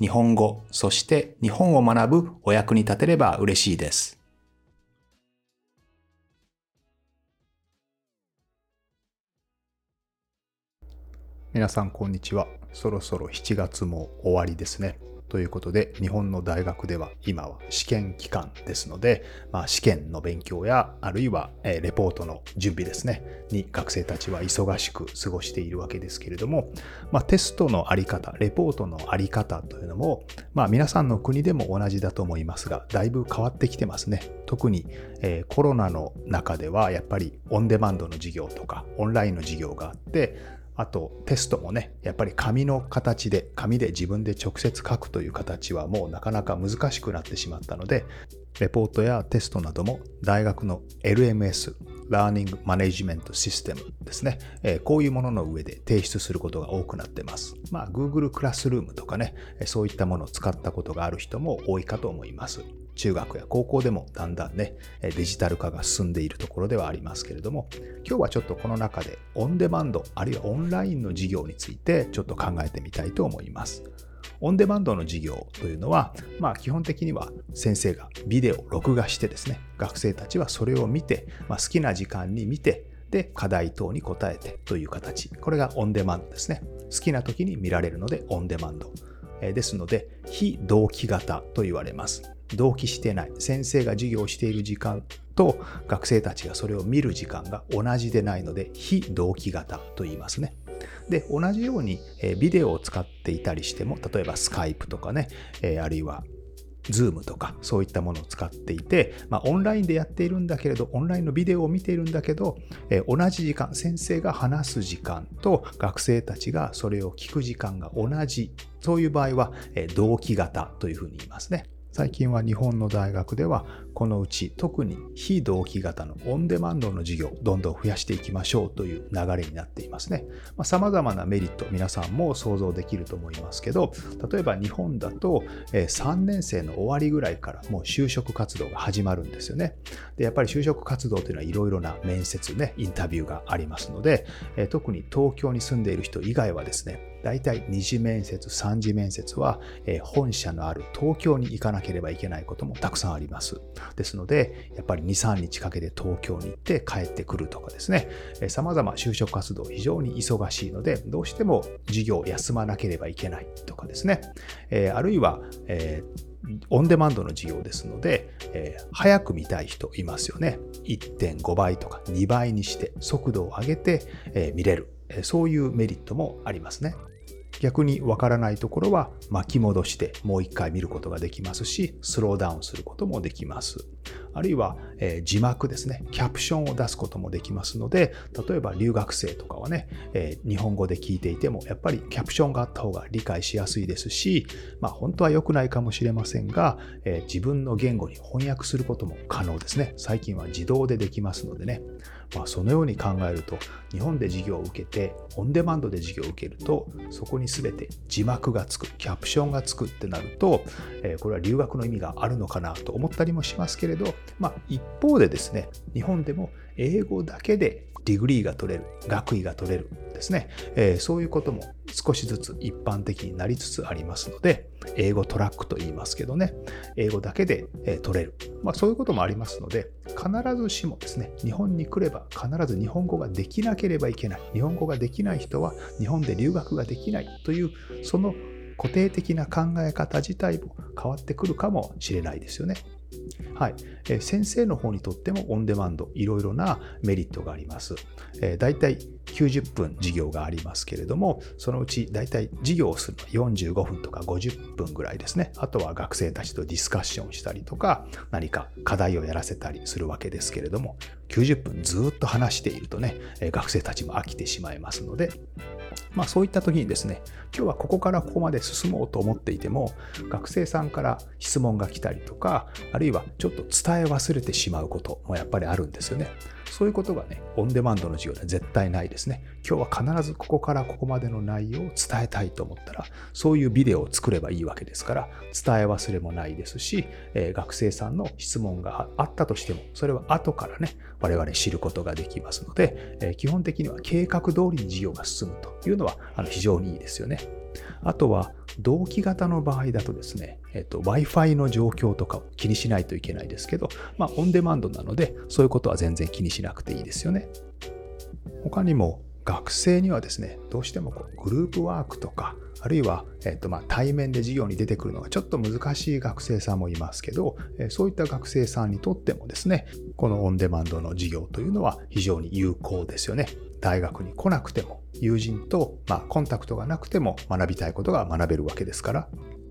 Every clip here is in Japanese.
日本語、そして日本を学ぶお役に立てれば嬉しいです。皆さんこんにちは。そろそろ7月も終わりですね。ということで、日本の大学では今は試験期間ですので、まあ、試験の勉強や、あるいは、レポートの準備ですね、に学生たちは忙しく過ごしているわけですけれども、まあ、テストのあり方、レポートのあり方というのも、まあ、皆さんの国でも同じだと思いますが、だいぶ変わってきてますね。特に、コロナの中では、やっぱりオンデマンドの授業とか、オンラインの授業があって、あとテストもね、やっぱり紙の形で、紙で自分で直接書くという形はもうなかなか難しくなってしまったので、レポートやテストなども大学の LMS、Learning Management System ですね、えー、こういうものの上で提出することが多くなってます。まあ、Google クラスルームとかね、そういったものを使ったことがある人も多いかと思います。中学や高校でもだんだんね、デジタル化が進んでいるところではありますけれども、今日はちょっとこの中でオンデマンド、あるいはオンラインの授業についてちょっと考えてみたいと思います。オンデマンドの授業というのは、まあ基本的には先生がビデオを録画してですね、学生たちはそれを見て、まあ、好きな時間に見て、で、課題等に答えてという形。これがオンデマンドですね。好きな時に見られるのでオンデマンド。ですので、非同期型と言われます。同期してない。先生が授業をしている時間と学生たちがそれを見る時間が同じでないので、非同期型と言いますね。で、同じように、ビデオを使っていたりしても、例えばスカイプとかね、あるいは Zoom とかそういったものを使っていて、まあ、オンラインでやっているんだけれど、オンラインのビデオを見ているんだけど、え同じ時間、先生が話す時間と学生たちがそれを聞く時間が同じ、そういう場合は、え同期型というふうに言いますね。最近は日本の大学ではこのうち特に非同期型のオンデマンドの授業どんどん増やしていきましょうという流れになっていますね。まあ、様々なメリット皆さんも想像できると思いますけど例えば日本だと3年生の終わりぐらいからもう就職活動が始まるんですよね。でやっぱり就職活動というのはいろいろな面接ねインタビューがありますので特に東京に住んでいる人以外はですね大体二次面接、三次面接は、え本社のある東京に行かなければいけないこともたくさんあります。ですので、やっぱり2、3日かけて東京に行って帰ってくるとかですね、様々就職活動非常に忙しいので、どうしても授業を休まなければいけないとかですね、えあるいは、えオンデマンドの授業ですので、えー、早く見たい人いますよね。1.5倍とか2倍にして速度を上げて、えー、見れるえ。そういうメリットもありますね。逆にわからないところは巻き戻してもう一回見ることができますし、スローダウンすることもできます。あるいは、え、字幕ですね、キャプションを出すこともできますので、例えば留学生とかはね、え、日本語で聞いていても、やっぱりキャプションがあった方が理解しやすいですし、まあ本当は良くないかもしれませんが、え、自分の言語に翻訳することも可能ですね。最近は自動でできますのでね。まあ、そのように考えると、日本で授業を受けて、オンデマンドで授業を受けると、そこに全て字幕がつく、キャプションがつくってなると、えこれは留学の意味があるのかなと思ったりもしますけれど、どまあ、一方でですね、日本でも英語だけで degree が取れる、学位が取れるですね、えー、そういうことも少しずつ一般的になりつつありますので、英語トラックと言いますけどね、英語だけで、えー、取れる。まあそういうこともありますので、必ずしもですね、日本に来れば必ず日本語ができなければいけない。日本語ができない人は日本で留学ができないという、その固定的な考え方自体も変わってくるかもしれないですよね。はい、先生の方にとってもオンデマンドいろいろなメリットがあります。えー、だいたい90分授業がありますけれども、そのうちだいたい授業をするのは45分とか50分ぐらいですね。あとは学生たちとディスカッションしたりとか、何か課題をやらせたりするわけですけれども、90分ずっと話しているとね、学生たちも飽きてしまいますので、まあそういった時にですね、今日はここからここまで進もうと思っていても、学生さんから質問が来たりとか、ああるいはちょっと伝え忘れてしまうこともやっぱりあるんですよね。そういうことがね、オンデマンドの授業では絶対ないですね。今日は必ずここからここまでの内容を伝えたいと思ったら、そういうビデオを作ればいいわけですから、伝え忘れもないですし、え、学生さんの質問があったとしても、それは後からね、我々知ることができますので、え、基本的には計画通りに授業が進むというのはあの非常にいいですよね。あとは、同期型の場合だとですね、えっと、Wi-Fi の状況とかを気にしないといけないですけど、まあ、オンデマンドなので、そういうことは全然気にししなくていいですよね。他にも、学生にはですね、どうしてもこうグループワークとか、あるいは、えっと、ま対面で授業に出てくるのがちょっと難しい学生さんもいますけど、そういった学生さんにとってもですね、このオンデマンドの授業というのは非常に有効ですよね。大学に来なくても、友人と、ま、コンタクトがなくても学びたいことが学べるわけですから、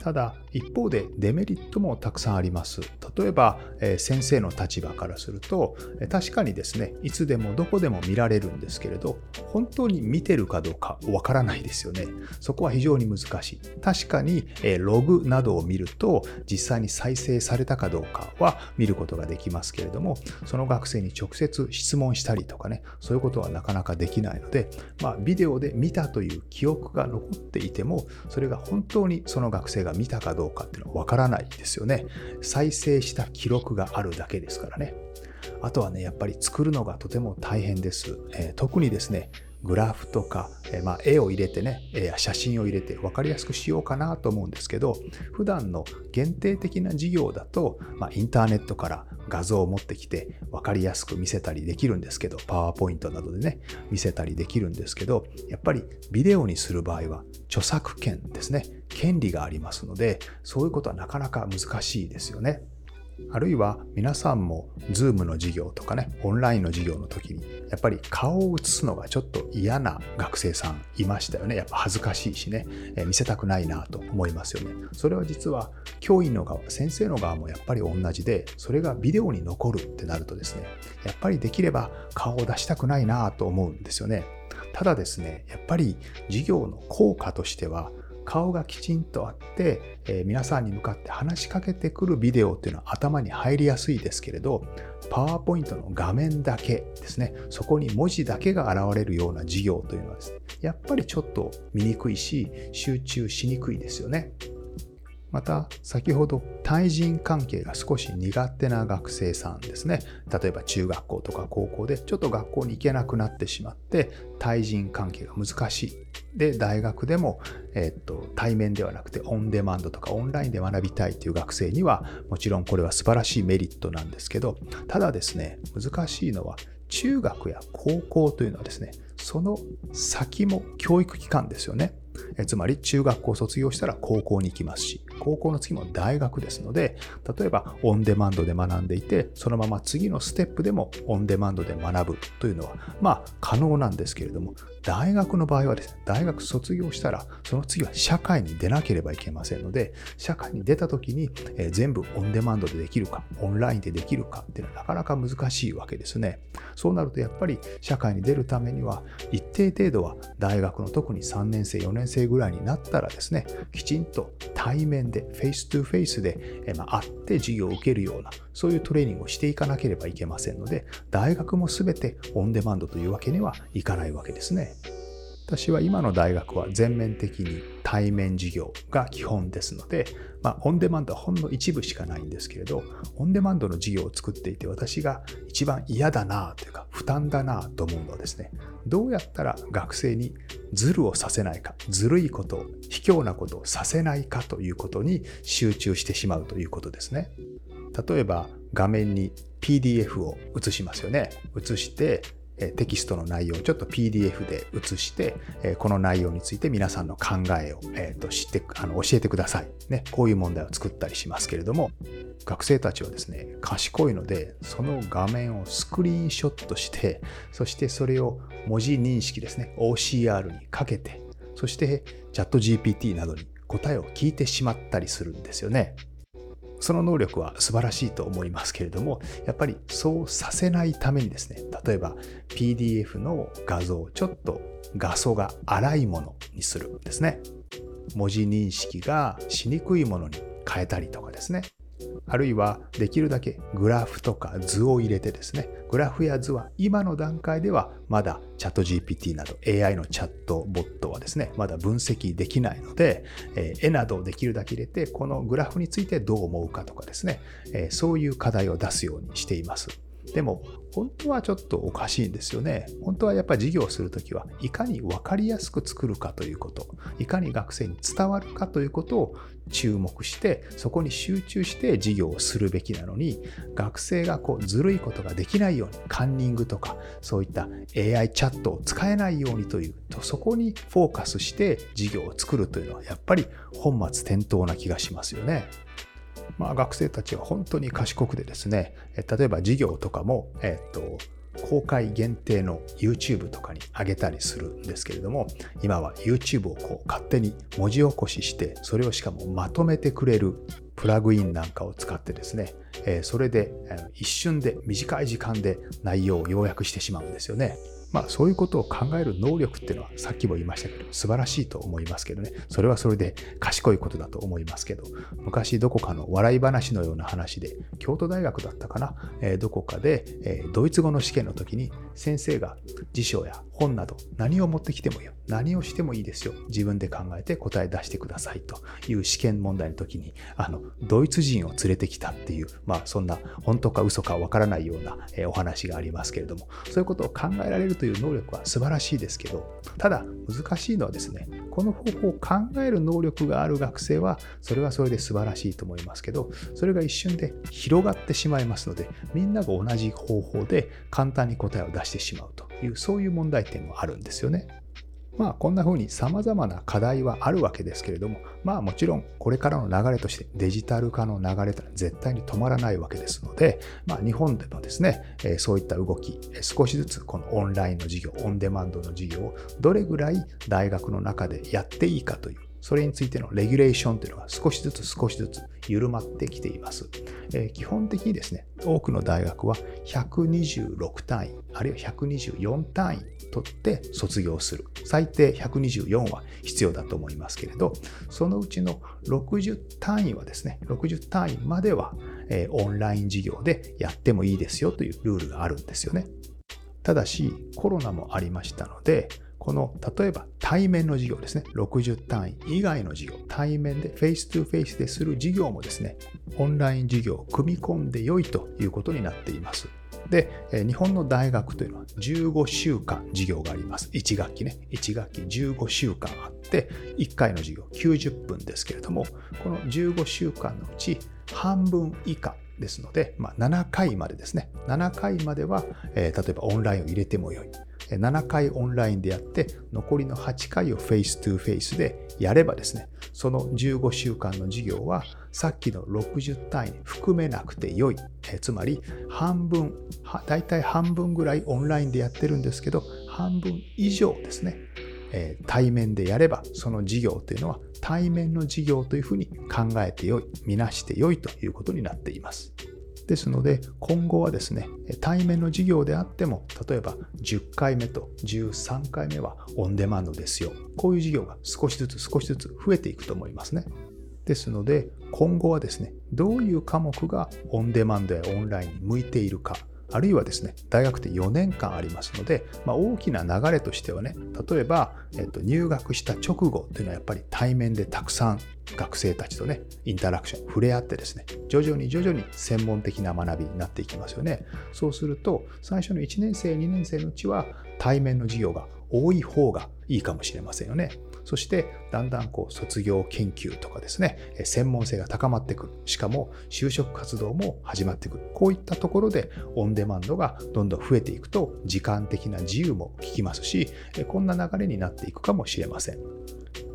ただ一方でデメリットもたくさんあります。例えば、え、先生の立場からすると確かにですねいつでもどこでも見られるんですけれど本当に見てるかどうかわからないですよね。そこは非常に難しい。確かに、え、ログなどを見ると実際に再生されたかどうかは見ることができますけれどもその学生に直接質問したりとかねそういうことはなかなかできないので、まあ、ビデオで見たという記憶が残っていてもそれが本当にその学生が見たかどうかどうかっていうのはわからないですよね。再生した記録があるだけですからね。あとはね、やっぱり作るのがとても大変です。えー、特にですね、グラフとか、えー、まあ、絵を入れてね、えー、写真を入れて分かりやすくしようかなと思うんですけど、普段の限定的な授業だと、まあ、インターネットから画像を持ってきて分かりやすく見せたりできるんですけど、パワーポイントなどでね、見せたりできるんですけど、やっぱりビデオにする場合は著作権ですね。権利がありますので、そういうことはなかなか難しいですよね。あるいは皆さんも Zoom の授業とかね、オンラインの授業の時に、やっぱり顔を映すのがちょっと嫌な学生さんいましたよね。やっぱ恥ずかしいしね、え見せたくないなと思いますよね。それは実は教員の側、先生の側もやっぱり同じで、それがビデオに残るってなるとですね、やっぱりできれば顔を出したくないなと思うんですよね。ただですね、やっぱり授業の効果としては、顔がきちんとあって、えー、皆さんに向かって話しかけてくるビデオっていうのは頭に入りやすいですけれど、パワーポイントの画面だけですね、そこに文字だけが現れるような授業というのはですね、やっぱりちょっと見にくいし、集中しにくいですよね。また先ほど対人関係が少し苦手な学生さんですね。例えば中学校とか高校でちょっと学校に行けなくなってしまって対人関係が難しい。で大学でも、えっと対面ではなくてオンデマンドとかオンラインで学びたいという学生にはもちろんこれは素晴らしいメリットなんですけどただですね難しいのは中学や高校というのはですねその先も教育機関ですよね。えつまり中学校を卒業したら高校に行きますし、高校の次も大学ですので、例えばオンデマンドで学んでいて、そのまま次のステップでもオンデマンドで学ぶというのは、まあ可能なんですけれども、大学の場合はですね、大学卒業したら、その次は社会に出なければいけませんので、社会に出た時に、えー、全部オンデマンドでできるか、オンラインでできるかっていうのはなかなか難しいわけですね。そうなるとやっぱり社会に出るためには、一定程度は大学の特に3年生、4年生ぐらいになったらですね、きちんと対面で、 face to face で、えー、まあ、会って授業を受けるような、そういうトレーニングをしていかなければいけませんので、大学も全てオンデマンドというわけにはいかないわけですね。私は今の大学は全面的に対面授業が基本ですので、まあ、オンデマンドはほんの一部しかないんですけれど、オンデマンドの授業を作っていて私が一番嫌だなというか負担だなと思うのはですね、どうやったら学生にズルをさせないか、ずるいこと、卑怯なことをさせないかということに集中してしまうということですね。例えば画面に PDF を映しますよね。映してテキストの内容をちょっと PDF で写して、この内容について皆さんの考えを、えと知ってあの教えてください、ね。こういう問題を作ったりしますけれども、学生たちはですね、賢いので、その画面をスクリーンショットして、そしてそれを文字認識ですね、OCR にかけて、そしてチャット GPT などに答えを聞いてしまったりするんですよね。その能力は素晴らしいと思いますけれども、やっぱりそうさせないためにですね、例えば PDF の画像をちょっと画素が荒いものにするんですね。文字認識がしにくいものに変えたりとかですね。あるいはできるだけグラフとか図を入れてですね、グラフや図は今の段階ではまだチャット GPT など AI のチャットボットはですね、まだ分析できないので、え絵などをできるだけ入れて、このグラフについてどう思うかとかですね、えそういう課題を出すようにしています。でも、本当はちょっとおかしいんですよね。本当はやっぱり授業をするときは、いかに分かりやすく作るかということ、いかに学生に伝わるかということを注目して、そこに集中して授業をするべきなのに、学生がこうずるいことができないように、カンニングとか、そういった AI チャットを使えないようにというと、そこにフォーカスして授業を作るというのは、やっぱり本末転倒な気がしますよね。まあ、学生たちは本当に賢くてですね、例えば授業とかも、えっと、公開限定の YouTube とかに上げたりするんですけれども、今は YouTube をこう勝手に文字起こしして、それをしかもまとめてくれるプラグインなんかを使ってですね、えそれで一瞬で短い時間で内容を要約してしまうんですよね。まあそういうことを考える能力っていうのはさっきも言いましたけど素晴らしいと思いますけどね。それはそれで賢いことだと思いますけど昔どこかの笑い話のような話で京都大学だったかな、えー、どこかで、えー、ドイツ語の試験の時に先生が辞書や本など何を持ってきてもいいよ。何をしてもいいですよ。自分で考えて答え出してくださいという試験問題の時にあのドイツ人を連れてきたっていうまあそんな本当か嘘かわからないような、えー、お話がありますけれどもそういうことを考えられるという能力は素晴らしいですけど、ただ難しいのはですね、この方法を考える能力がある学生は、それはそれで素晴らしいと思いますけど、それが一瞬で広がってしまいますので、みんなが同じ方法で簡単に答えを出してしまうという、そういう問題点もあるんですよね。まあこんなふうに様々な課題はあるわけですけれども、まあもちろんこれからの流れとしてデジタル化の流れというのは絶対に止まらないわけですので、まあ日本でもですね、そういった動き、少しずつこのオンラインの授業、オンデマンドの授業をどれぐらい大学の中でやっていいかというそれについてのレギュレーションというのが少しずつ少しずつ緩まってきています。えー、基本的にですね、多くの大学は126単位、あるいは124単位取って卒業する。最低124は必要だと思いますけれど、そのうちの60単位はですね、60単位までは、えー、オンライン授業でやってもいいですよというルールがあるんですよね。ただし、コロナもありましたので、この例えば対面の授業ですね、60単位以外の授業、対面でフェイス2フェイスでする授業もですね、オンライン授業を組み込んで良いということになっています。で、日本の大学というのは15週間授業があります。1学期ね。1学期15週間あって、1回の授業90分ですけれども、この15週間のうち半分以下ですので、まあ、7回までですね。7回までは、えー、例えばオンラインを入れてもよい。7回オンラインでやって、残りの8回をフェイス2フェイスでやればですね、その15週間の授業はさっきの60単位に含めなくてよい。つまり半分、だいたい半分ぐらいオンラインでやってるんですけど、半分以上ですね、え対面でやれば、その授業というのは対面の授業というふうに考えてよい、みなしてよいということになっています。ですので、今後はですね、対面の授業であっても、例えば10回目と13回目はオンデマンドですよ。こういう授業が少しずつ少しずつ増えていくと思いますね。ですので、今後はですね、どういう科目がオンデマンドやオンラインに向いているか、あるいはですね、大学って4年間ありますので、まあ、大きな流れとしてはね、例えば、えっと、入学した直後というのはやっぱり対面でたくさん学生たちとね、インタラクション、触れ合ってですね、徐々に徐々に専門的な学びになっていきますよね。そうすると、最初の1年生、2年生のうちは対面の授業が多い方がいいかもしれませんよね。そしてだんだんこう卒業研究とかですね、専門性が高まってくる。しかも就職活動も始まってくる。こういったところでオンデマンドがどんどん増えていくと時間的な自由も効きますし、こんな流れになっていくかもしれません。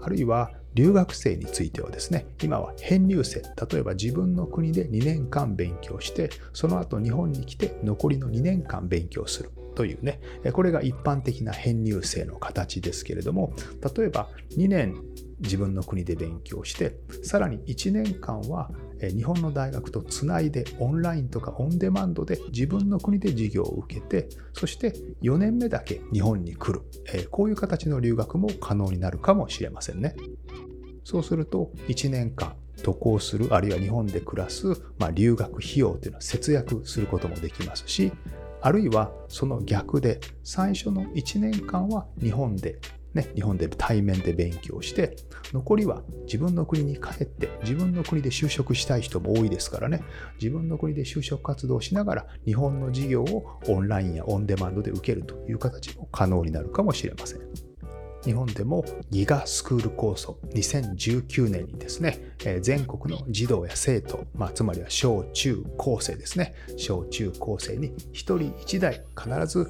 あるいは留学生についてはですね、今は編入生、例えば自分の国で2年間勉強して、その後日本に来て残りの2年間勉強する。というね、これが一般的な編入生の形ですけれども、例えば2年自分の国で勉強してさらに1年間は日本の大学とつないでオンラインとかオンデマンドで自分の国で授業を受けてそして4年目だけ日本に来る。こういう形の留学も可能になるかもしれませんね。そうすると1年間渡航するあるいは日本で暮らす、まあ、留学費用というのは節約することもできますしあるいはその逆で最初の1年間は日本でね、日本で対面で勉強して、残りは自分の国に帰って、自分の国で就職したい人も多いですからね、自分の国で就職活動しながら、日本の事業をオンラインやオンデマンドで受けるという形も可能になるかもしれません。日本でもギガスクール構想2019年にですね、全国の児童や生徒、まあ、つまりは小中高生ですね、小中高生に1人1台必ず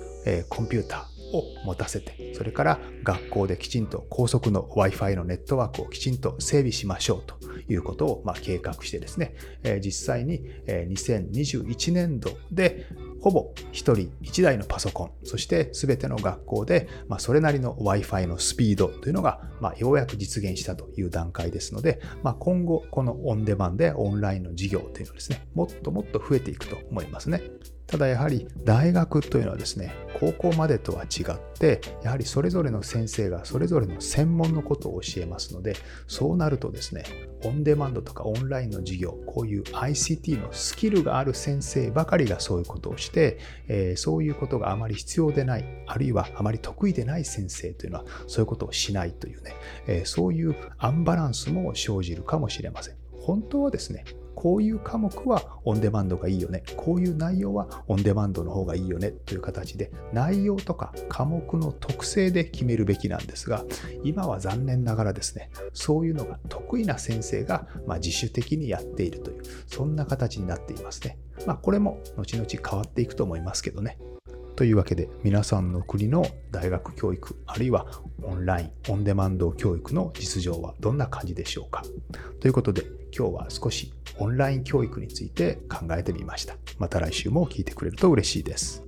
コンピューター、を持たせて、それから学校できちんと高速の Wi-Fi のネットワークをきちんと整備しましょうということをま計画してですね、実際に2021年度でほぼ1人1台のパソコン、そして全ての学校でまそれなりの Wi-Fi のスピードというのがまようやく実現したという段階ですので、ま今後このオンデマンドやオンラインの授業というのはですね、もっともっと増えていくと思いますね。ただやはり大学というのはですね、高校までとは違って、やはりそれぞれの先生がそれぞれの専門のことを教えますので、そうなるとですね、オンデマンドとかオンラインの授業、こういう ICT のスキルがある先生ばかりがそういうことをして、えー、そういうことがあまり必要でない、あるいはあまり得意でない先生というのはそういうことをしないというね、えー、そういうアンバランスも生じるかもしれません。本当はですね、こういう科目はオンデマンドがいいよね。こういう内容はオンデマンドの方がいいよねという形で内容とか科目の特性で決めるべきなんですが、今は残念ながらですね、そういうのが得意な先生がま自主的にやっているという、そんな形になっていますね。まあこれも後々変わっていくと思いますけどね。というわけで皆さんの国の大学教育あるいはオンラインオンデマンド教育の実情はどんな感じでしょうか？ということで今日は少しオンライン教育について考えてみました。また来週も聞いてくれると嬉しいです。